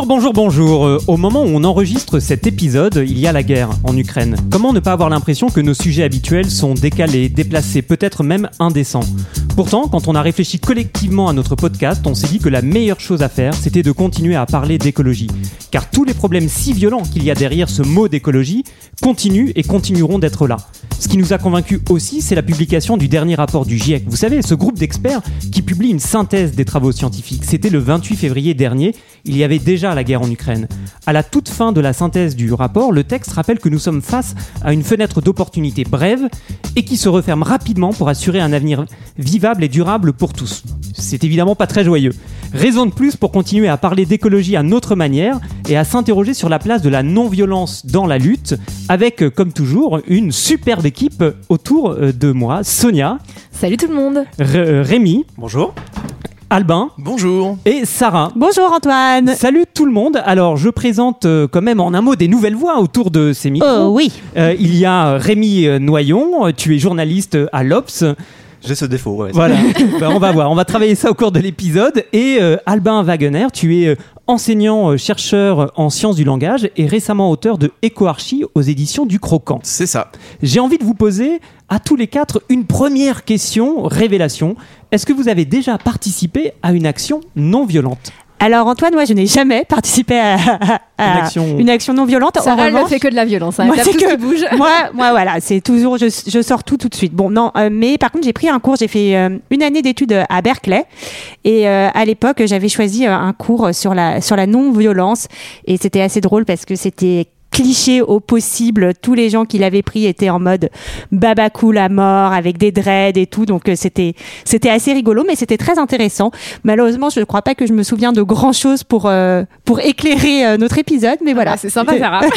Bonjour, bonjour, bonjour. Euh, Au moment où on enregistre cet épisode, il y a la guerre en Ukraine. Comment ne pas avoir l'impression que nos sujets habituels sont décalés, déplacés, peut-être même indécents? Pourtant, quand on a réfléchi collectivement à notre podcast, on s'est dit que la meilleure chose à faire, c'était de continuer à parler d'écologie. Car tous les problèmes si violents qu'il y a derrière ce mot d'écologie continuent et continueront d'être là. Ce qui nous a convaincus aussi, c'est la publication du dernier rapport du GIEC. Vous savez, ce groupe d'experts qui publie une synthèse des travaux scientifiques. C'était le 28 février dernier. Il y avait déjà la guerre en Ukraine. À la toute fin de la synthèse du rapport, le texte rappelle que nous sommes face à une fenêtre d'opportunité brève et qui se referme rapidement pour assurer un avenir vivable et durable pour tous. C'est évidemment pas très joyeux. Raison de plus pour continuer à parler d'écologie à notre manière et à s'interroger sur la place de la non-violence dans la lutte, avec, euh, comme toujours, une superbe équipe autour euh, de moi. Sonia, Salut tout le monde R- euh, Rémi, Bonjour. Albin Bonjour. et Sarah. Bonjour Antoine. Salut tout le monde. Alors, je présente euh, quand même en un mot des nouvelles voix autour de ces micros. Oh oui. Euh, il y a Rémi euh, Noyon, euh, tu es journaliste à l'Obs. J'ai ce défaut, ouais. Voilà, Ben, on va voir, on va travailler ça au cours de l'épisode. Et euh, Albin Wagener, tu es euh, enseignant euh, chercheur en sciences du langage et récemment auteur de EcoArchie aux éditions du Croquant. C'est ça. J'ai envie de vous poser à tous les quatre une première question, révélation. Est-ce que vous avez déjà participé à une action non violente? Alors Antoine, moi je n'ai jamais participé à, à- à Une action- une action non violente. Elle ne fait que de la violence, hein. Moi, c'est que- qui bouge. moi, moi voilà, c'est toujours je, je sors tout tout de suite. Bon non, euh, mais par contre j'ai pris un cours, j'ai fait euh, une année d'études à Berkeley et euh, à l'époque j'avais choisi euh, un cours sur la sur la non violence et c'était assez drôle parce que c'était cliché au possible. Tous les gens qui l'avaient pris étaient en mode baba cool à mort avec des dreads et tout. Donc euh, c'était c'était assez rigolo, mais c'était très intéressant. Malheureusement, je ne crois pas que je me souviens de grand chose pour euh, pour éclairer euh, notre épisode, mais voilà. Ah, c'est sympa, Sarah.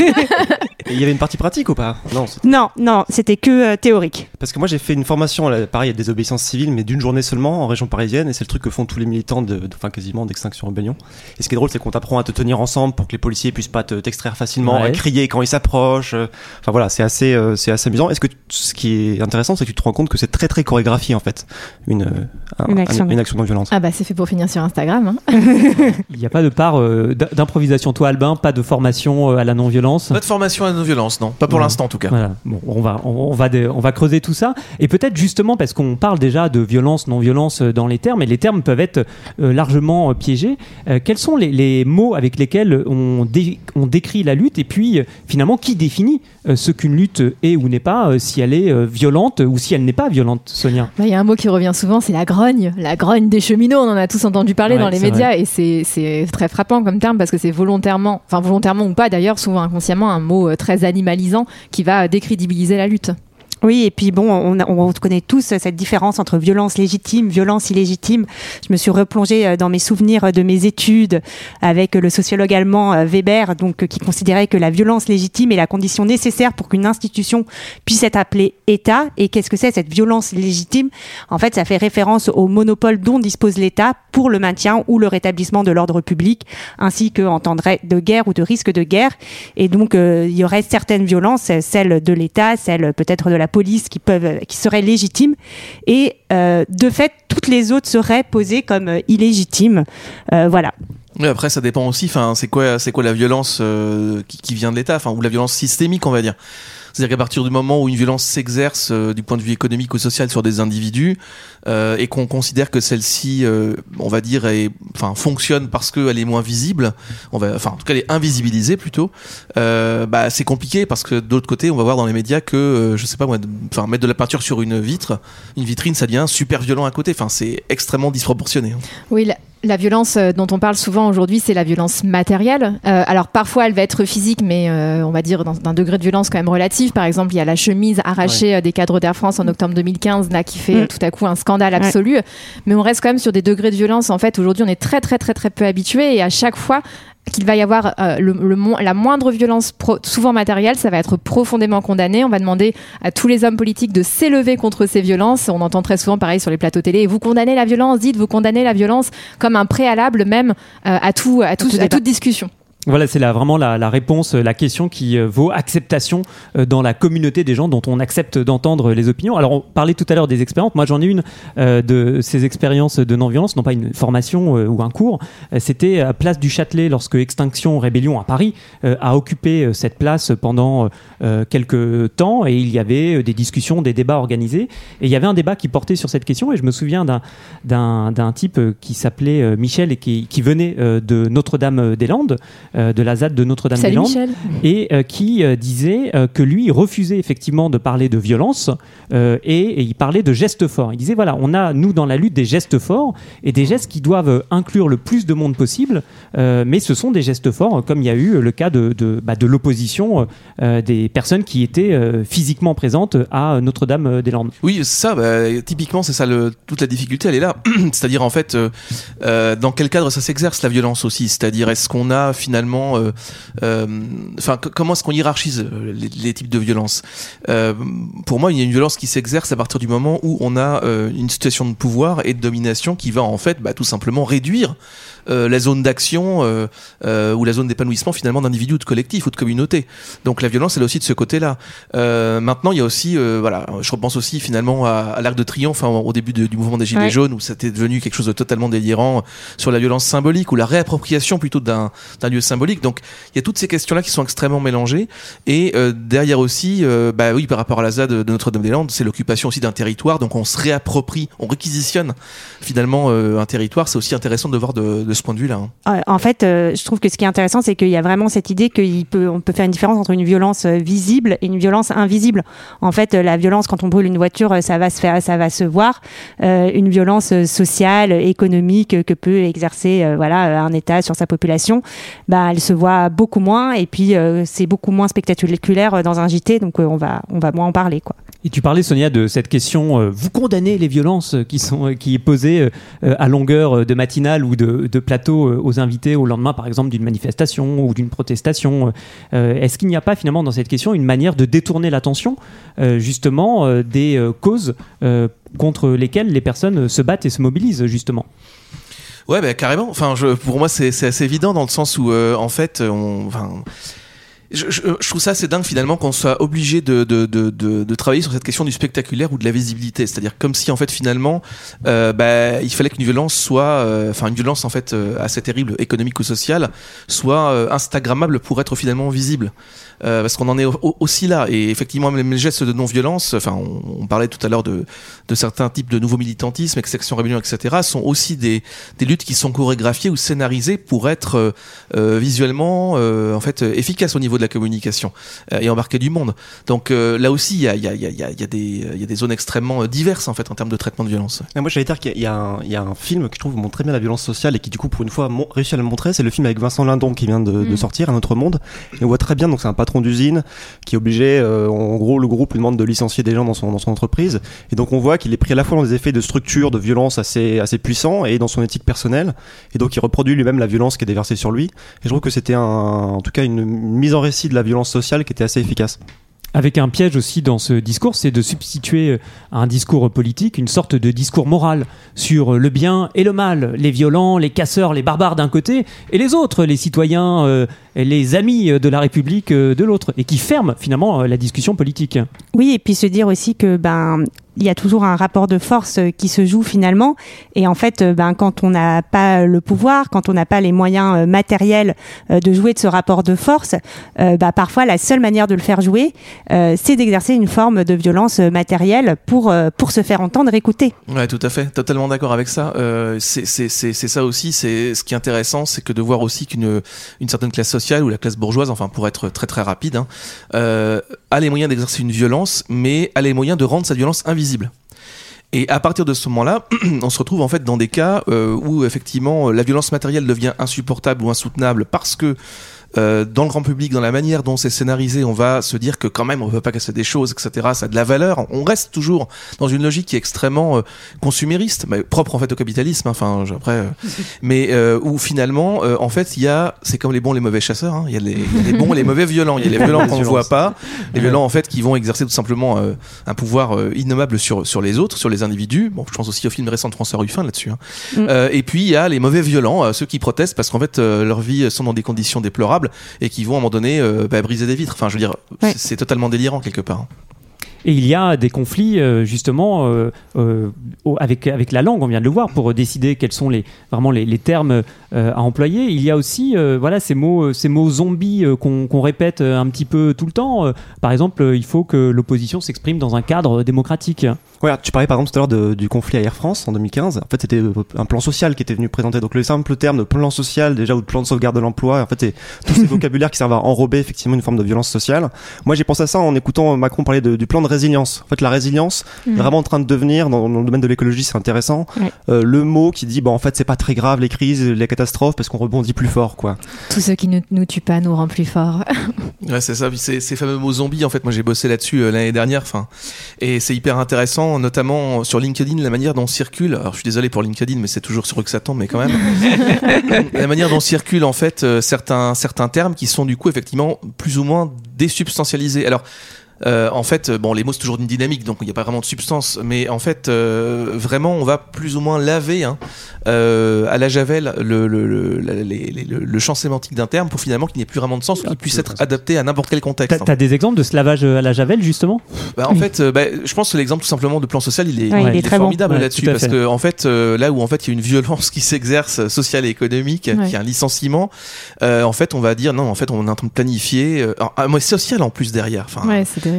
Il y avait une partie pratique ou pas? Non. Non, non, c'était que euh, théorique. Parce que moi j'ai fait une formation, là, pareil, à désobéissance civile, mais d'une journée seulement en région parisienne, et c'est le truc que font tous les militants, de, de- enfin quasiment d'Extinction Rebellion. Et ce qui est drôle, c'est qu'on t'apprend à te tenir ensemble pour que les policiers puissent pas te- t'extraire facilement, Ouais. à crier quand ils s'approchent. euh, Enfin voilà, c'est assez, euh, c'est assez amusant. Est-ce que tu- ce qui est intéressant, c'est que tu te rends compte que c'est très très chorégraphié en fait, une, euh, un- Une action. un- une action non violente. Ah bah c'est fait pour finir sur Instagram. hein. Il n'y a pas de part euh, d'improvisation. Toi, Albin, pas de formation euh, à la non-violence? Pas de formation à la non-violence, non. Pas pour Ouais. l'instant, en tout cas. Voilà. Bon, on va, on, on va, on va creuser tout ça. Et peut-être justement parce qu'on parle déjà de violence, non-violence euh, dans les termes, et les termes peuvent être euh, largement euh, piégés. Euh, quels sont les, les mots avec lesquels on, dé- on décrit la lutte? Et puis, euh, finalement, qui définit euh, ce qu'une lutte est ou n'est pas, euh, si elle est violente ou si elle n'est pas violente, Sonia? Il y a un mot qui revient souvent, c'est la grogne. La grogne des cheminots, on en a tous entendu parler Ouais, dans les médias et c'est très frappant comme terme parce que c'est volontairement, enfin volontairement ou pas d'ailleurs, souvent inconsciemment, un mot très animalisant qui va décrédibiliser la lutte. Oui, et puis bon, on, on connaît tous cette différence entre violence légitime, violence illégitime. Je me suis replongée euh, dans mes souvenirs de mes études avec le sociologue allemand euh, Weber, donc euh, qui considérait que la violence légitime est la condition nécessaire pour qu'une institution puisse être appelée État. Et qu'est-ce que c'est cette violence légitime? En fait, ça fait référence au monopole dont dispose l'État pour le maintien ou le rétablissement de l'ordre public, ainsi qu'en temps de guerre ou de risque de guerre. Et donc, il y aurait certaines violences, celles de l'État, celles peut-être de la police, qui peuvent, qui seraient légitimes. Et euh, de fait, toutes les autres seraient posées comme euh, illégitimes. Euh, voilà. Oui, après, ça dépend aussi. Enfin, c'est quoi, c'est quoi la violence euh, qui, qui vient de l'État, enfin, ou la violence systémique, on va dire. C'est-à-dire qu'à partir du moment où une violence s'exerce euh, du point de vue économique ou social sur des individus euh, et qu'on considère que celle-ci, euh, on va dire, est, enfin, fonctionne parce qu'elle est moins visible, enfin, en tout cas, elle est invisibilisée plutôt. Bah, c'est compliqué parce que d'autre côté, on va voir dans les médias que, je sais pas moi, enfin, mettre de la peinture sur une vitre, une vitrine, ça devient super violent à côté. Enfin, c'est extrêmement disproportionné. hein. Oui, la, la violence dont on parle souvent aujourd'hui, c'est la violence matérielle. Alors parfois, elle va être physique, mais on va dire dans un degré de violence quand même relatif. Par exemple, il y a la chemise arrachée euh, des cadres d'Air France en octobre 2015, là, qui fait Mm. euh, tout à coup un scandale absolu. Mais on reste quand même sur des degrés de violence. En fait, aujourd'hui, on est très très très très peu habitué et à chaque fois, qu'il va y avoir euh, le, le mo- la moindre violence, pro- souvent matérielle, ça va être profondément condamné. On va demander à tous les hommes politiques de s'élever contre ces violences. On entend très souvent, pareil, sur les plateaux télé, vous condamnez la violence, dites vous condamnez la violence comme un préalable même euh, à, tout, à, tout, tout à débat. toute discussion. Voilà, c'est vraiment la, réponse, la question qui euh, vaut acceptation euh, dans la communauté des gens dont on accepte d'entendre les opinions. Alors, on parlait tout à l'heure des expériences. Moi, j'en ai une euh, de ces expériences de non-violence, non pas une formation euh, ou un cours. Euh, C'était à Place du Châtelet lorsque Extinction Rébellion à Paris euh, a occupé euh, cette place pendant euh, quelques temps et il y avait euh, des discussions, des débats organisés. Et il y avait un débat qui portait sur cette question et je me souviens d'un type euh, qui s'appelait euh, Michel et qui, venait euh, de Notre-Dame-des-Landes, euh, de la ZAD de Notre-Dame-des-Landes, et euh, qui euh, disait euh, que lui il refusait effectivement de parler de violence euh, et, et il parlait de gestes forts. Il disait voilà, on a nous dans la lutte des gestes forts et des gestes qui doivent euh, inclure le plus de monde possible, euh, mais ce sont des gestes forts euh, comme il y a eu euh, le cas de, de, bah, de l'opposition euh, des personnes qui étaient euh, physiquement présentes à Notre-Dame-des-Landes. Oui, c'est ça. bah, typiquement, c'est ça. Le, toute la difficulté, elle est là. C'est-à-dire, en fait, euh, euh, dans quel cadre ça s'exerce la violence aussi? C'est-à-dire, est-ce qu'on a finalement, euh, euh, enfin, comment est-ce qu'on hiérarchise euh, les, les types de violence Euh, Pour moi, il y a une violence qui s'exerce à partir du moment où on a une situation de pouvoir et de domination qui va en fait, bah, tout simplement réduire euh, la zone d'action euh, euh, ou la zone d'épanouissement finalement d'individus ou de collectifs ou de communautés. Donc la violence, elle est aussi de ce côté-là. Euh, maintenant, il y a aussi, euh, voilà, je repense aussi finalement à, à l'Arc de Triomphe hein, au début de- du mouvement des Gilets Ouais. jaunes où c'était devenu quelque chose de totalement délirant sur la violence symbolique ou la réappropriation plutôt d'un lieu symbolique. Donc il y a toutes ces questions-là qui sont extrêmement mélangées et euh, derrière aussi, euh, bah oui, par rapport à la ZAD de Notre-Dame-des-Landes, c'est l'occupation aussi d'un territoire. Donc on se réapproprie, on réquisitionne finalement euh, un territoire. C'est aussi intéressant de voir de, de ce point de vue-là. hein. Euh, En fait, euh, je trouve que ce qui est intéressant, c'est qu'il y a vraiment cette idée qu'on peut, peut faire une différence entre une violence euh, visible et une violence invisible. En fait, la violence, quand on brûle une voiture, ça va se faire, ça va se voir. Une violence sociale, économique que peut exercer, voilà, un État sur sa population, bah, elle se voit beaucoup moins. Et puis, c'est beaucoup moins spectaculaire dans un JT, donc on va, on va moins en parler, quoi. Et tu parlais, Sonia, de cette question, euh, vous condamnez les violences qui, sont, euh, qui est posée euh, euh, à longueur de matinale ou de, de plateau aux invités au lendemain, par exemple, d'une manifestation ou d'une protestation. Est-ce qu'il n'y a pas finalement dans cette question une manière de détourner l'attention justement des causes contre lesquelles les personnes se battent et se mobilisent justement? Ouais, bah, carrément. Enfin, pour moi, c'est assez évident dans le sens où, en fait, on, je, je, trouve ça assez dingue finalement qu'on soit obligé de, de, de, travailler sur cette question du spectaculaire ou de la visibilité. C'est-à-dire comme si en fait finalement, euh, bah, il fallait qu'une violence soit, euh, enfin une violence en fait euh, assez terrible, économique ou sociale, soit instagrammable pour être finalement visible. Euh, parce qu'on en est au- au- aussi là. Et effectivement, même les gestes de non-violence, enfin, on, on parlait tout à l'heure de, de certains types de nouveaux militantismes, exception rébellion, etc., sont aussi des, des luttes qui sont chorégraphiées ou scénarisées pour être euh, euh, visuellement, euh, en fait, efficaces au niveau de la communication euh, et embarquer du monde. Donc euh, là aussi, il y a, il y, a, il y, a, il y a- il y a des, il y a des zones extrêmement diverses en fait en termes de traitement de violence. Et moi, j'allais dire qu'il y a- il y, a un- film que je trouve montre très bien la violence sociale et qui, du coup, pour une fois, réussit à le montrer. C'est le film avec Vincent Lindon qui vient de, de Mm. sortir, Un autre monde. Et on voit très bien, donc c'est un patron d'usine qui est obligé, euh, en gros, le groupe lui demande de licencier des gens dans son, dans son entreprise. Et donc, on voit qu'il est pris à la fois dans des effets de structure, de violence assez, assez puissants et dans son éthique personnelle. Et donc, il reproduit lui-même la violence qui est déversée sur lui. Et je trouve que c'était en tout cas une mise en récit de la violence sociale qui était assez efficace. Avec un piège aussi dans ce discours, c'est de substituer à un discours politique une sorte de discours moral sur le bien et le mal, les violents, les casseurs, les barbares d'un côté, et les autres, les citoyens, euh, et les amis de la République euh, de l'autre, et qui ferme finalement euh, la discussion politique. Oui, et puis se dire aussi que ben il y a toujours un rapport de force euh, qui se joue finalement. Et en fait, euh, ben, quand on n'a pas le pouvoir, quand on n'a pas les moyens euh, matériels de jouer de ce rapport de force, bah, parfois la seule manière de le faire jouer, c'est d'exercer une forme de violence matérielle pour, pour se faire entendre, écouter. Ouais, tout à fait, totalement d'accord avec ça. C'est ça aussi. Ce qui est intéressant, c'est que de voir aussi qu'une une certaine classe sociale ou la classe bourgeoise, enfin pour être très très rapide, hein, a les moyens d'exercer une violence, mais a les moyens de rendre cette violence invisible. Et à partir de ce moment-là, on se retrouve en fait dans des cas euh, où effectivement la violence matérielle devient insupportable ou insoutenable parce que euh, dans le grand public, dans la manière dont c'est scénarisé, on va se dire que quand même on peut pas casser des choses, etc. Ça a de la valeur. On reste toujours dans une logique qui est extrêmement euh, consumériste, mais propre en fait au capitalisme. hein, Enfin, après, euh, mais euh, où finalement, euh, en fait, il y a, c'est comme les bons, les mauvais chasseurs. hein. Il y a les, il y a les bons, et les mauvais violents. Il y a les violents qu'on ne voit pas, les violents en fait qui vont exercer tout simplement euh, un pouvoir euh, innommable sur sur les autres, sur les individus. Bon, je pense aussi au film récent de François Ruffin là-dessus. hein. Mm. Euh, et puis il y a les mauvais violents, ceux qui protestent parce qu'en fait euh, leurs vies sont dans des conditions déplorables et qui vont à un moment donné euh, bah, briser des vitres. Enfin, je veux dire, Ouais. c'est- c'est totalement délirant quelque part. Et il y a des conflits euh, justement euh, euh, avec avec la langue, on vient de le voir, pour décider quels sont les vraiment les, les termes à employer. Il y a aussi voilà ces mots ces mots zombies qu'on qu'on répète un petit peu tout le temps. Par exemple, il faut que l'opposition s'exprime dans un cadre démocratique. Ouais, tu parlais par exemple tout à l'heure du conflit à Air France en 2015. En fait, c'était un plan social qui était venu présenter. Donc le simple terme de plan social déjà ou de plan de sauvegarde de l'emploi, en fait, c'est tous ces vocabulaires qui servent à enrober effectivement une forme de violence sociale. Moi, j'ai pensé à ça en écoutant Macron parler de- du plan de résilience. En fait, la résilience est vraiment en train de devenir dans, dans le domaine de l'écologie, c'est intéressant. Ouais. Euh, le mot qui dit, bah en fait, c'est pas très grave les crises, les catastrophes parce qu'on rebondit plus fort, quoi. Tout ce qui ne nous tue pas nous rend plus forts. Ouais, c'est ça. Puis Ces, ces fameux mots zombies, en fait, moi j'ai bossé là-dessus euh, l'année dernière. Enfin, et c'est hyper intéressant, notamment sur LinkedIn, la manière dont circule. Alors, je suis désolé pour LinkedIn, mais c'est toujours sur eux que ça tombe, mais quand même. la manière dont circulent en fait euh, certains certains termes qui sont du coup effectivement plus ou moins désubstantialisés. Alors. Euh, en fait, euh, bon, les mots c'est toujours une dynamique, donc il n'y a pas vraiment de substance, mais en fait, euh, vraiment, on va plus ou moins laver hein, euh, à la javel le, le, le, le- le champ sémantique d'un terme pour finalement qu'il n'ait plus vraiment de sens ou qu'il puisse être adapté à n'importe quel contexte. T'as t'as des exemples de ce lavage à la javel justement? Bah, en fait, euh, bah, je pense que l'exemple tout simplement de plan social, il est, Ouais, il est très formidable là-dessus parce que en fait, euh, là où en fait il y a une violence qui s'exerce euh, sociale et économique, Ouais. qui est un licenciement, euh, en fait on va dire non, en fait on est en train de planifier, euh, alors, ah, moi social en plus derrière. Enfin,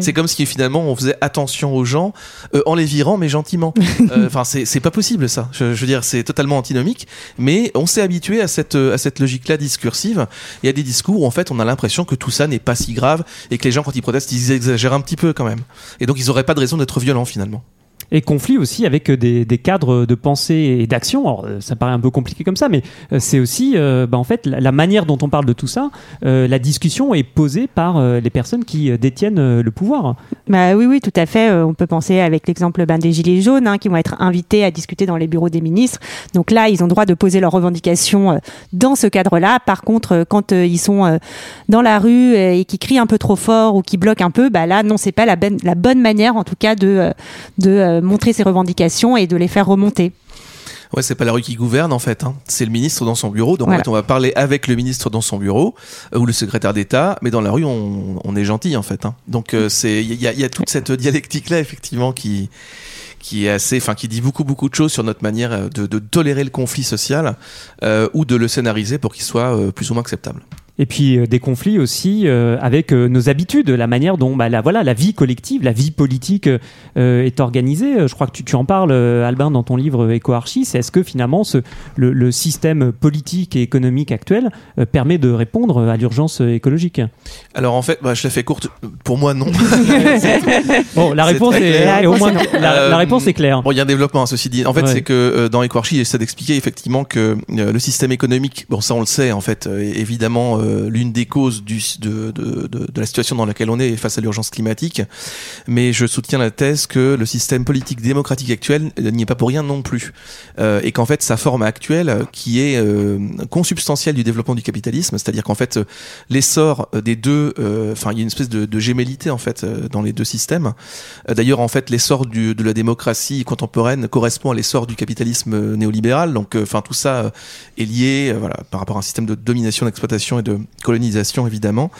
c'est comme si finalement on faisait attention aux gens euh, en les virant mais gentiment. Euh, Enfin c'est c'est pas possible ça. Je, je veux dire c'est totalement antinomique. Mais on s'est habitué à cette euh, à cette logique là discursive. Il y a des discours où en fait on a l'impression que tout ça n'est pas si grave et que les gens quand ils protestent ils exagèrent un petit peu quand même. Et donc ils auraient pas de raison d'être violents finalement. Et conflit aussi avec euh, des, cadres de pensée et d'action. Alors, euh, ça paraît un peu compliqué comme ça, mais euh, c'est aussi, bah, en fait, la, manière dont on parle de tout ça. la discussion est posée par les personnes qui détiennent le pouvoir. Bah oui, oui, tout à fait. On peut penser avec l'exemple ben, des Gilets jaunes hein, qui vont être invités à discuter dans les bureaux des ministres. Donc là, ils ont droit de poser leurs revendications dans ce cadre-là. Par contre, quand ils sont dans la rue et qui crient un peu trop fort ou qui bloquent un peu, bah là, non, c'est pas la, ben- bonne manière, en tout cas, de, montrer ses revendications et de les faire remonter. Ouais, c'est pas la rue qui gouverne en fait. Hein. C'est le ministre dans son bureau. Donc en fait, on va parler avec le ministre dans son bureau euh, ou le secrétaire d'État, mais dans la rue, on, on est gentil en fait. Hein. Donc euh, c'est il y a, il y a toute cette dialectique là effectivement qui qui est assez, enfin qui dit beaucoup beaucoup de choses sur notre manière euh, de, de tolérer le conflit social euh, ou de le scénariser pour qu'il soit euh, plus ou moins acceptable. Et puis euh, des conflits aussi euh, avec euh, nos habitudes, la manière dont bah, la, voilà, la vie collective, la vie politique est organisée. Je crois que tu, tu en parles, Albin, dans ton livre Éco-Archie. C'est est-ce que finalement ce, le, le système politique et économique actuel permet de répondre à l'urgence écologique? Alors en fait, bah, je la fais courte. Pour moi, non. Bon, la réponse est, au moins la, la réponse est claire. Bon, il y a un développement, hein, ceci dit. En fait, Ouais. c'est que dans Equarchi, il essaie d'expliquer effectivement que le système économique, bon, ça on le sait, en fait, évidemment euh, l'une des causes de, de, de, la situation dans laquelle on est face à l'urgence climatique. Mais je soutiens la thèse que le système politique démocratique actuel n'y est pas pour rien non plus. Euh, et qu'en fait, sa forme actuelle, qui est euh, consubstantielle du développement du capitalisme, c'est-à-dire qu'en fait, l'essor des deux, enfin, il y a une espèce de, gémellité, en fait, dans les deux systèmes. D'ailleurs, en fait, l'essor de la démocratie contemporaine correspond à l'essor du capitalisme néolibéral. Donc, enfin, tout ça est lié, voilà, par rapport à un système de domination, d'exploitation et de colonisation, évidemment.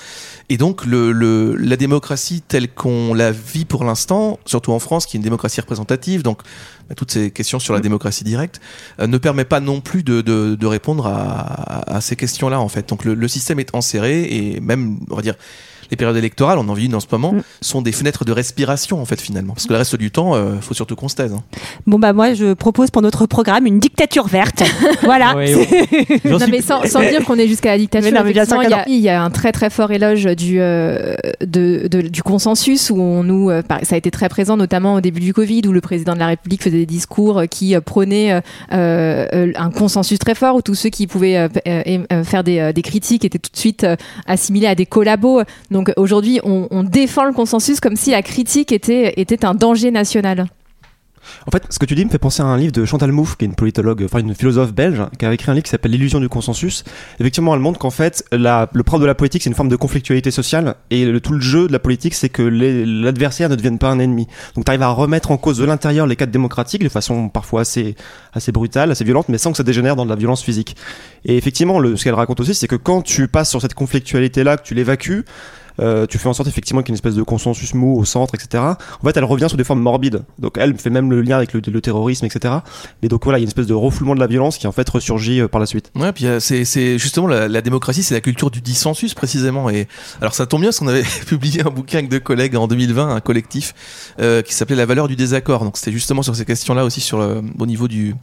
Et donc, le, le- la démocratie telle qu'on la vit pour l'instant, surtout en France, qui est une démocratie représentative, donc bah, toutes ces questions sur la démocratie directe, euh, ne permet pas non plus de, de, de répondre à, à- à ces questions-là, en fait. Donc, le, le système est enserré et même, on va dire, les périodes électorales, on en vit une en ce moment, Mm. sont des fenêtres de respiration en fait finalement. Parce que le reste du temps, euh, faut surtout qu'on se taise. hein. Bon bah moi je propose pour notre programme une dictature verte. voilà. Ouais, ouais. J'en Non, suis- mais sans, sans dire qu'on est jusqu'à la dictature, Mais non, mais bien sûr effectivement, que il y, a, il y a un très très fort éloge du, euh, de, de- du consensus où on nous, euh, ça a été très présent notamment au début du Covid où le président de la République faisait des discours euh, qui euh, prônaient un consensus très fort où tous ceux qui pouvaient euh, euh, euh, faire des, euh, des critiques étaient tout de suite euh, assimilés à des collabos. Donc aujourd'hui, on, défend le consensus comme si la critique était, était un danger national. En fait, ce que tu dis me fait penser à un livre de Chantal Mouffe, qui est une politologue, enfin une philosophe belge, qui a écrit un livre qui s'appelle L'illusion du consensus. Effectivement, elle montre qu'en fait, le propre de la politique, c'est une forme de conflictualité sociale, et tout le jeu de la politique, c'est que l'adversaire ne devienne pas un ennemi. Donc, tu arrives à remettre en cause de l'intérieur les cadres démocratiques de façon parfois assez, assez brutale, assez violente, mais sans que ça dégénère dans de la violence physique. Et effectivement, ce qu'elle raconte aussi, c'est que quand tu passes sur cette conflictualité-là, que tu l'évacues, euh, tu fais en sorte effectivement qu'il y ait une espèce de consensus mou au centre, etc. En fait, elle revient sur des formes morbides. Donc, elle fait même le lien avec le, terrorisme, etc. Et donc voilà, il y a une espèce de refoulement de la violence qui en fait ressurgit euh, par la suite. Ouais, puis euh, c'est justement la, démocratie, c'est la culture du dissensus précisément. Et alors ça tombe bien parce qu'on avait publié un bouquin avec deux collègues en 2020, un collectif euh, qui s'appelait La valeur du désaccord. Donc c'était justement sur ces questions-là aussi sur le, au niveau du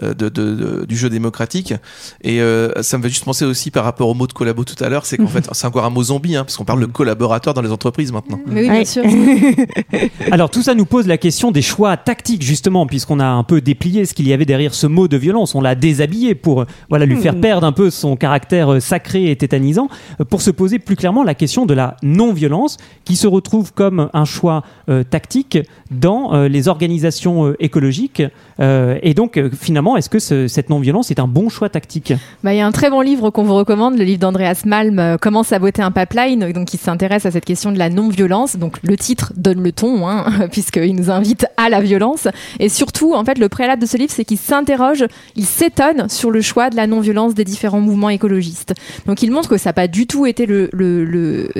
de, de- de- du jeu démocratique et euh, ça me fait juste penser aussi par rapport au mot de collabo tout à l'heure c'est qu'en fait c'est encore un mot zombie hein, parce qu'on parle de collaborateur dans les entreprises maintenant Mais oui, bien Ouais. sûr. Alors tout ça nous pose la question des choix tactiques justement, puisqu'on a un peu déplié ce qu'il y avait derrière ce mot de violence. On l'a déshabillé pour euh, voilà lui faire perdre un peu son caractère euh, sacré et tétanisant, euh, pour se poser plus clairement la question de la non-violence, qui se retrouve comme un choix euh, tactique dans euh, les organisations euh, écologiques. Euh, et donc euh, est-ce que ce- cette non-violence est un bon choix tactique? Bah, il y a un très bon livre qu'on vous recommande, le livre d'Andreas Malm, euh, Comment saboter un pipeline, donc qui s'intéresse à cette question de la non-violence. Donc le titre donne le ton, hein, puisqu'il nous invite à la violence. Et surtout, en fait, le préalable de ce livre, c'est qu'il s'interroge, il s'étonne sur le choix de la non-violence des différents mouvements écologistes. Donc il montre que ça n'a pas du tout été le,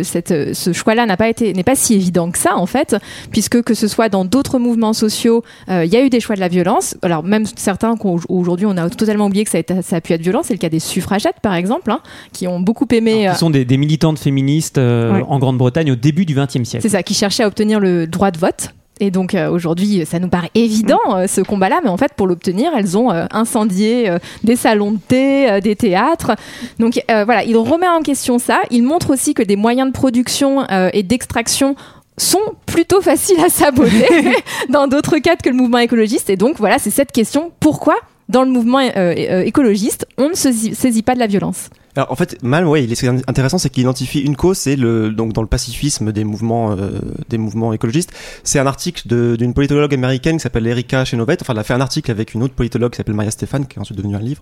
ce choix-là n'a pas été n'est pas si évident que ça en fait, puisque que ce soit dans d'autres mouvements sociaux, euh, il y a eu des choix de la violence. Alors même certains qu'aujourd'hui on a totalement oublié que ça a, été- ça a pu être violent, c'est le cas des suffragettes par exemple, hein, qui ont beaucoup aimé. euh, Qui sont des, des militantes féministes euh, Ouais. en Grande-Bretagne au début du XXe siècle. c'est ça, qui cherchaient à obtenir le droit de vote. Et donc euh, aujourd'hui, ça nous paraît évident euh, ce combat-là, mais en fait, pour l'obtenir, elles ont euh, incendié euh, des salons de thé, euh, des théâtres. Donc euh, voilà, il remet en question ça. Il montre aussi que des moyens de production euh, et d'extraction sont plutôt faciles à saboter dans d'autres cadres que le mouvement écologiste. Et donc voilà, c'est cette question pourquoi dans le mouvement euh, euh, écologiste, on ne se saisit- saisit pas de la violence. Alors en fait, Mal, ouais, il est ce qui est intéressant, c'est qu'il identifie une cause, c'est le donc dans le pacifisme des mouvements euh, des mouvements écologistes. C'est un article de- d'une politologue américaine qui s'appelle Erika Chenovette. Enfin, elle a fait un article avec une autre politologue qui s'appelle Maria Stéphane, qui est ensuite devenue un livre,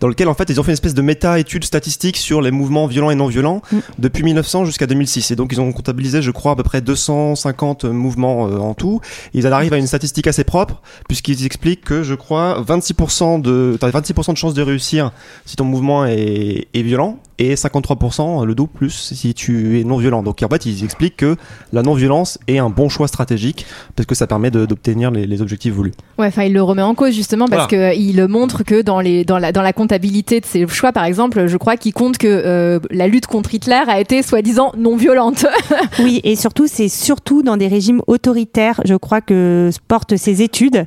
dans lequel en fait ils ont fait une espèce de méta-étude statistique sur les mouvements violents et non violents Mm. depuis 1900 jusqu'à 2006. Et donc ils ont comptabilisé, je crois, à peu près 250 mouvements euh, en tout. Ils en arrivent à une statistique assez propre, puisqu'ils expliquent que je crois 26% de t'as 26% de chances de réussir si ton mouvement est, est violent et 53% le double plus si tu es non violent. Donc en fait, ils expliquent que la non-violence est un bon choix stratégique parce que ça permet de- d'obtenir les, les objectifs voulus. Ouais, enfin, il le remet en cause justement parce Voilà. que il montre que dans les dans la dans la comptabilité de ses choix, par exemple, je crois qu'il compte que euh, la lutte contre Hitler a été soi-disant non violente. Oui, et surtout, c'est surtout dans des régimes autoritaires, je crois, que portent ces études.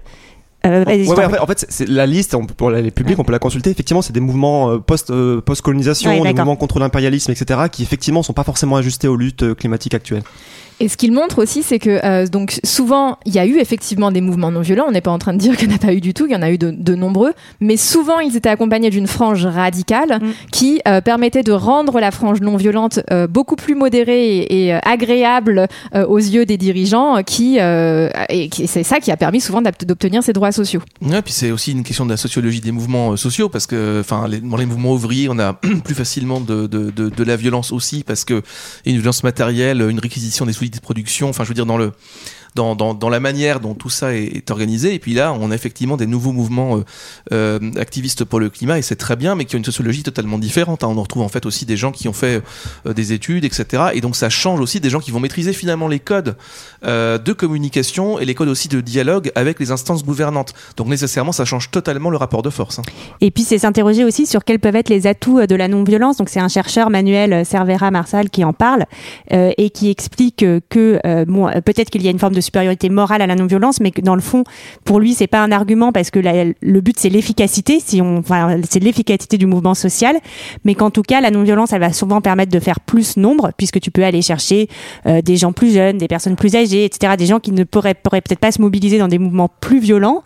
Euh, Ouais, ouais, en fait, c'est- la liste, on peut, pour les publics, on peut la consulter. Effectivement, c'est des mouvements euh, post, euh, post-colonisation, Ouais, des mouvements contre l'impérialisme, etc., qui effectivement sont pas forcément ajustés aux luttes euh, climatiques actuelles. Et ce qu'il montre aussi, c'est que euh, donc souvent il y a eu effectivement des mouvements non violents. On n'est pas en train de dire qu'il n'y en a pas eu du tout. Il y en a eu de, de nombreux, mais souvent ils étaient accompagnés d'une frange radicale Mm. qui euh, permettait de rendre la frange non violente euh, beaucoup plus modérée et, et, agréable euh, aux yeux des dirigeants. Qui euh, et qui- c'est ça qui a permis souvent d'obtenir ces droits sociaux. Ouais, puis c'est aussi une question de la sociologie des mouvements euh, sociaux parce que, enfin, les, dans les mouvements ouvriers, on a plus facilement de, de, de, de la violence aussi parce que il y a une violence matérielle, une réquisition des outils de production. Enfin, je veux dire dans le dans, la manière dont tout ça est, organisé. Et puis là, on a effectivement des nouveaux mouvements euh, euh, activistes pour le climat, et c'est très bien, mais qui ont une sociologie totalement différente. hein. On en retrouve en fait aussi des gens qui ont fait euh, des études, etc. Et donc ça change aussi des gens qui vont maîtriser finalement les codes de communication et les codes aussi de dialogue avec les instances gouvernantes. Donc nécessairement, ça change totalement le rapport de force. hein. Et puis c'est s'interroger aussi sur quels peuvent être les atouts de la non-violence. Donc c'est un chercheur, Manuel Cervera Marsal, qui en parle et qui explique que peut-être qu'il y a une forme de supériorité morale à la non-violence, mais que dans le fond, pour lui, c'est pas un argument parce que le but c'est l'efficacité. Si on, c'est l'efficacité du mouvement social, mais qu'en tout cas, la non-violence, elle va souvent permettre de faire plus nombre, puisque tu peux aller chercher euh, des gens plus jeunes, des personnes plus âgées, etc., des gens qui ne pourraient, peut-être pas se mobiliser dans des mouvements plus violents,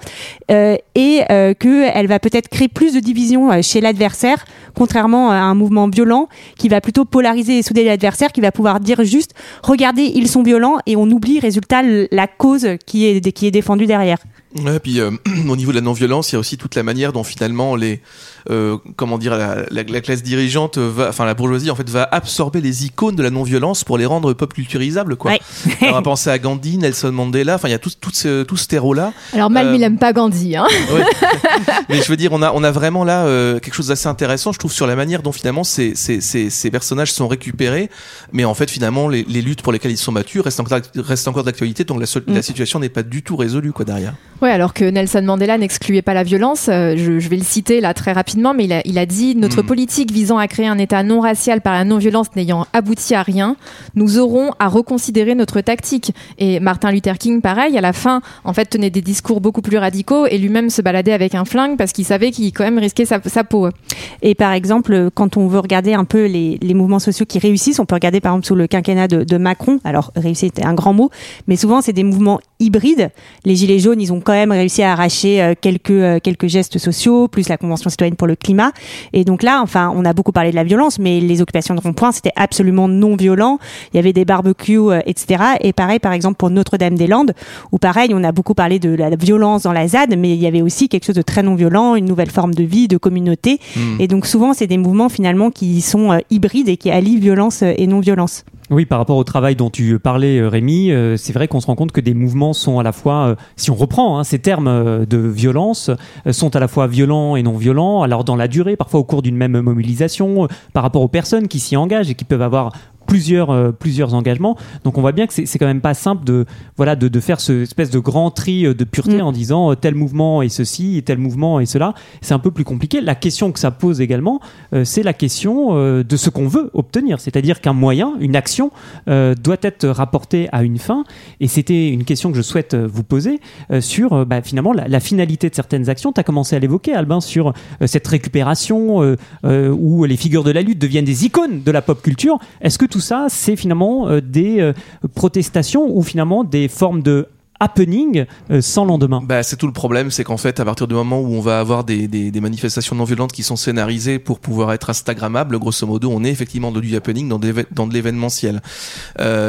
euh, et euh, qu'elle va peut-être créer plus de division euh, chez l'adversaire, contrairement à un mouvement violent qui va plutôt polariser et souder l'adversaire, qui va pouvoir dire juste, regardez, ils sont violents, et on oublie, résultat, la cause qui est, qui est défendue derrière. Ouais, puis euh, au niveau de la non-violence, il y a aussi toute la manière dont finalement les, euh, comment dire, la, la- la classe dirigeante va, enfin la bourgeoisie en fait va absorber les icônes de la non-violence pour les rendre pop culturisables quoi. Ouais. on va penser à Gandhi, Nelson Mandela, enfin il y a tout, tout ce, tout ce terreau là. Alors, Malm, Euh, il aime pas Gandhi. Hein. Ouais. Mais je veux dire, on a, on a vraiment là euh, quelque chose d'assez intéressant, je trouve, sur la manière dont finalement ces, ces, ces, ces personnages sont récupérés, mais en fait finalement les, les luttes pour lesquelles ils sont battus restent encore, restent encore d'actualité, donc la, so- Mm. la situation n'est pas du tout résolue quoi derrière. Ouais, alors que Nelson Mandela n'excluait pas la violence. euh, je, je vais le citer là très rapidement, mais il a, il a dit notre Mm. politique visant à créer un État non racial par la non-violence n'ayant abouti à rien, nous aurons à reconsidérer notre tactique. Et Martin Luther King, pareil, à la fin, en fait, tenait des discours beaucoup plus radicaux et lui-même se baladait avec un flingue parce qu'il savait qu'il quand même risquait sa, sa peau. Et par exemple, quand on veut regarder un peu les, les mouvements sociaux qui réussissent, on peut regarder par exemple sous le quinquennat de, de Macron. Alors, réussite est un grand mot, mais souvent c'est des mouvements hybrides. Les Gilets jaunes, ils ont quand même réussi à arracher euh, quelques, euh, quelques gestes sociaux, plus la Convention citoyenne pour le climat. Et donc là, enfin, on a beaucoup parlé de la violence, mais les occupations de rond-point, c'était absolument non violent. Il y avait des barbecues, euh, etc. Et pareil, par exemple, pour Notre-Dame-des-Landes, où pareil, on a beaucoup parlé de la violence dans la ZAD, mais il y avait aussi quelque chose de très non violent, une nouvelle forme de vie, de communauté. Hmm. Et donc souvent, c'est des mouvements finalement qui sont hybrides et qui allient violence et non-violence. Oui, par rapport au travail dont tu parlais, euh, Rémi, euh, c'est vrai qu'on se rend compte que des mouvements sont à la fois, euh, si on reprend hein, ces termes de violence, sont à la fois violents et non violents, alors dans la durée, parfois au cours d'une même mobilisation, par rapport aux personnes qui s'y engagent et qui peuvent avoir plusieurs euh, plusieurs engagements. Donc on voit bien que c'est quand même pas simple de voilà de, de faire ce espèce de grand tri euh, de pureté Mm. en disant euh, tel mouvement est ceci et tel mouvement est cela. C'est un peu plus compliqué. La question que ça pose également euh, c'est la question de ce qu'on veut obtenir. C'est-à-dire qu'un moyen une action doit être rapportée à une fin. Et c'était une question que je souhaite vous poser sur bah, finalement la, la finalité de certaines actions. Tu as commencé à l'évoquer Albin sur cette récupération où les figures de la lutte deviennent des icônes de la pop culture. Est-ce que tout ça c'est finalement euh, des euh, protestations ou finalement des formes de happening euh, sans lendemain Bah, c'est tout le problème, c'est qu'en fait, à partir du moment où on va avoir des, manifestations non violentes qui sont scénarisées pour pouvoir être instagrammables, grosso modo, on est effectivement dans du happening, dans, de l'événementiel.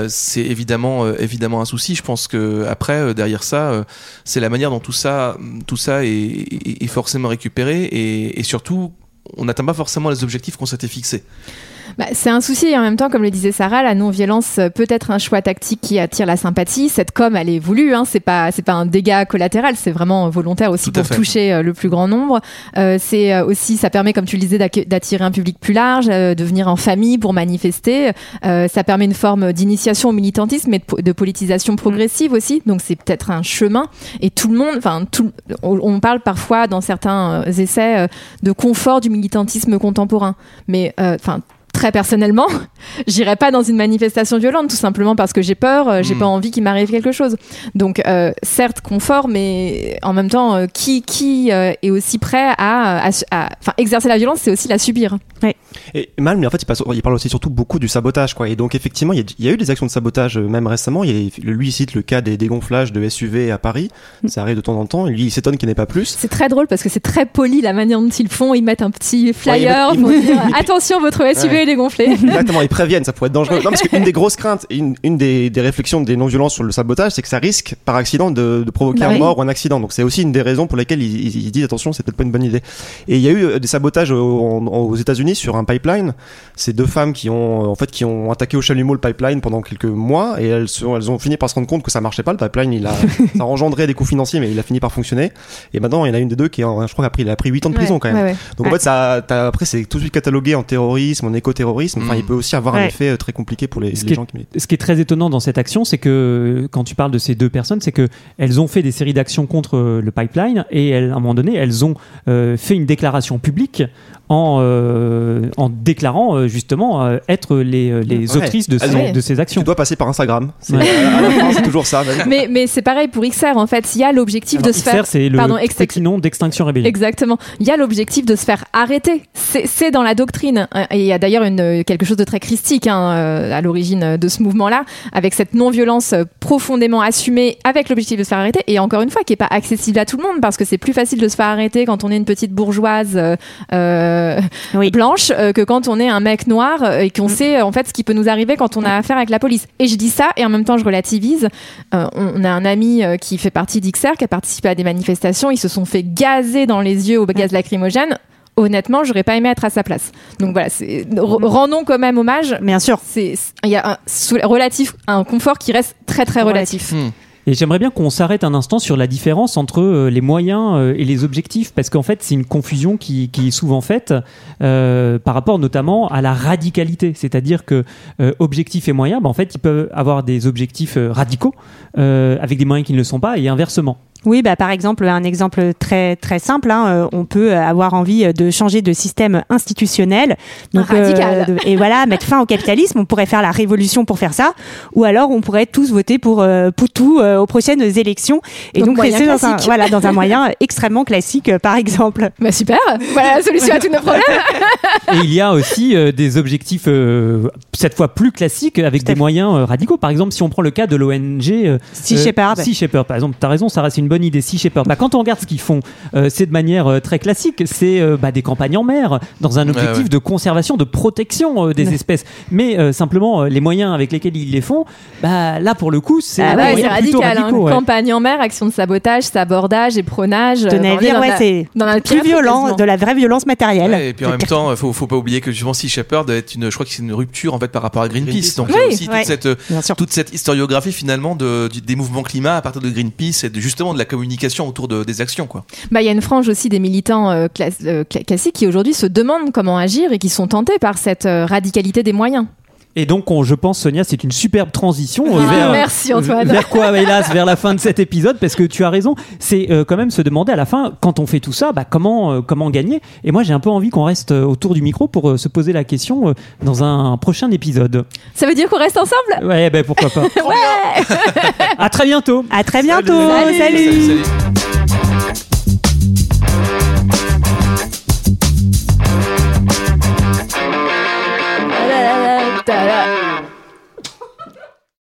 C'est évidemment, un souci. Je pense que après, derrière ça, c'est la manière dont tout ça, tout est, forcément récupéré et surtout, on n'atteint pas forcément les objectifs qu'on s'était fixés. Bah, c'est un souci et en même temps, comme le disait Sarah, la non-violence euh, peut être un choix tactique qui attire la sympathie. Cette com, elle est voulue, hein, c'est pas c'est pas un dégât collatéral, c'est vraiment volontaire aussi pour fait. toucher euh, le plus grand nombre. Euh, c'est euh, aussi, ça permet, comme tu le disais, d'attirer un public plus large, euh, de venir en famille pour manifester. Euh, ça permet une forme d'initiation au militantisme et de, po- de politisation progressive aussi. Donc c'est peut-être un chemin. Et tout le monde, enfin tout, on, on parle parfois dans certains essais de confort du militantisme contemporain, mais euh, enfin. Très personnellement, j'irai pas dans une manifestation violente tout simplement parce que j'ai peur, euh, j'ai Mm. pas envie qu'il m'arrive quelque chose. Donc euh, certes confort, mais en même temps, euh, qui qui euh, est aussi prêt à, enfin exercer la violence, c'est aussi la subir. Et Malm, en fait, il, passe- il parle aussi surtout beaucoup du sabotage, quoi. Et donc, effectivement, il y a, il y a eu des actions de sabotage, même récemment. Il y a, lui, il cite le cas des dégonflages de SUV à Paris. Ça arrive de temps en temps. Et lui, il s'étonne qu'il n'y en ait pas plus. C'est très drôle parce que c'est très poli la manière dont ils le font. Ils mettent un petit flyer Ouais, pour dire attention, votre SUV Ouais. Est dégonfler. Exactement, ils préviennent, ça pourrait être dangereux. Non, parce qu'une des grosses craintes, une, une des, des réflexions des non-violences sur le sabotage, c'est que ça risque par accident de, de provoquer Bah un oui. mort ou un accident. Donc c'est aussi une des raisons pour lesquelles ils, ils- ils disent attention, c'est peut-être pas une bonne idée. Et il y a eu euh, des sabotages au- en- aux États-Unis sur un pipeline. C'est deux femmes qui ont euh, en fait qui ont attaqué au chalumeau le pipeline pendant quelques mois et elles, sont, elles ont fini par se rendre compte que ça marchait pas. Le pipeline, il a, ça a engendré des coûts financiers, mais il a fini par fonctionner. Et maintenant, il y en a une des deux qui, est en- je crois, qu'après, il a pris 8 ans de prison Ouais, quand même. ouais, ouais. Donc en fait, ça, après, c'est tout de suite catalogué en terrorisme, en écoterrorisme. Enfin, il peut aussi avoir un effet euh, très compliqué pour les, Ce les qui est- gens qui militent. Ce qui est très étonnant dans cette action, c'est que euh, quand tu parles de ces deux personnes, c'est que elles ont fait des séries d'actions contre euh, le pipeline et elles, à un moment donné, elles ont euh, fait une déclaration publique en, euh, en déclarant euh, justement euh, être les, les Ouais. autrices de, ces, ont- de ces actions. Tu dois passer par Instagram. C'est c'est toujours ça. Mais, mais c'est pareil pour XR en fait. Il y a l'objectif de se faire. XR, c'est le petit nom d'Extinction Rébellion. Exactement. Il y a l'objectif de se faire arrêter. C'est c'est dans la doctrine. Et il y a d'ailleurs une quelque chose de très christique hein, euh, à l'origine de ce mouvement-là, avec cette non-violence profondément assumée, avec l'objectif de se faire arrêter. Et encore une fois, qui est pas accessible à tout le monde, parce que c'est plus facile de se faire arrêter quand on est une petite bourgeoise euh, euh, Oui. blanche euh, que quand on est un mec noir et qu'on sait euh, en fait ce qui peut nous arriver quand on a affaire avec la police. Et je dis ça et en même temps je relativise. Euh, on, a un ami qui fait partie d'XR qui a participé à des manifestations. Ils se sont fait gazer dans les yeux au gaz lacrymogène. Honnêtement, j'aurais pas aimé être à sa place. Donc voilà, c'est r- rendons quand même hommage. Bien sûr. C'est il y a un sous- relatif un confort qui reste très très relatif. Hmm. Et j'aimerais bien qu'on s'arrête un instant sur la différence entre euh, les moyens euh, et les objectifs, parce qu'en fait, c'est une confusion qui, qui est souvent faite euh, par rapport notamment à la radicalité. C'est-à-dire que euh, objectifs et moyens, bah, en fait, ils peuvent avoir des objectifs euh, radicaux euh, avec des moyens qui ne le sont pas, et inversement. Oui, bah, par exemple, un exemple très très simple, hein, euh, on peut avoir envie de changer de système institutionnel, donc euh, Radical. et voilà, mettre fin au capitalisme. On pourrait faire la révolution pour faire ça, ou alors on pourrait tous voter pour euh, Poutou euh, aux prochaines élections, et Donc, rester dans un voilà dans un moyen extrêmement classique, par exemple. Bah super, voilà la solution à tous nos problèmes. Et il y a aussi euh, des objectifs, euh, cette fois plus classiques, avec des moyens euh, radicaux. Par exemple, si on prend le cas de l'ONG euh, Sea euh, Shepherd. Sea Shepherd, par exemple, tu as raison, Sarah, c'est une bonne idée. Sea Shepherd. Bah, quand on regarde ce qu'ils font, euh, c'est de manière euh, très classique. C'est euh, bah, des campagnes en mer, dans un objectif ouais. de conservation, de protection euh, des espèces. Mais euh, simplement, les moyens avec lesquels ils les font, bah, là, pour le coup, c'est Ah ouais, radical. hein. ouais. Campagne en mer, action de sabotage, sabordage. De euh, on est navire, ouais, c'est plus violent, de la vraie violence matérielle. Ouais, et puis en même temps, faut, faut pas oublier que justement Sea Shepherd est une, je crois que c'est une rupture en fait par rapport à Greenpeace. Donc oui. aussi toute cette toute historiographie finalement de, du- des mouvements climat à partir de Greenpeace et de, justement de la communication autour de, des actions quoi. Bah, il y a une frange aussi des militants euh, euh, cla- classiques qui aujourd'hui se demandent comment agir et qui sont tentés par cette euh, radicalité des moyens. Et donc, on- je pense, Sonia, c'est une superbe transition euh, Ah, vers, merci, Antoine. vers quoi, hélas, vers la fin de cet épisode, parce que tu as raison. C'est euh, quand même se demander à la fin, quand on fait tout ça, bah, comment, euh, comment gagner? Et moi, j'ai un peu envie qu'on reste euh, autour du micro pour euh, se poser la question euh, dans un prochain épisode. Ça veut dire qu'on reste ensemble? Ouais, ben pourquoi pas. Ouais à très bientôt. À très bientôt. Salut. Salut. salut, salut. da da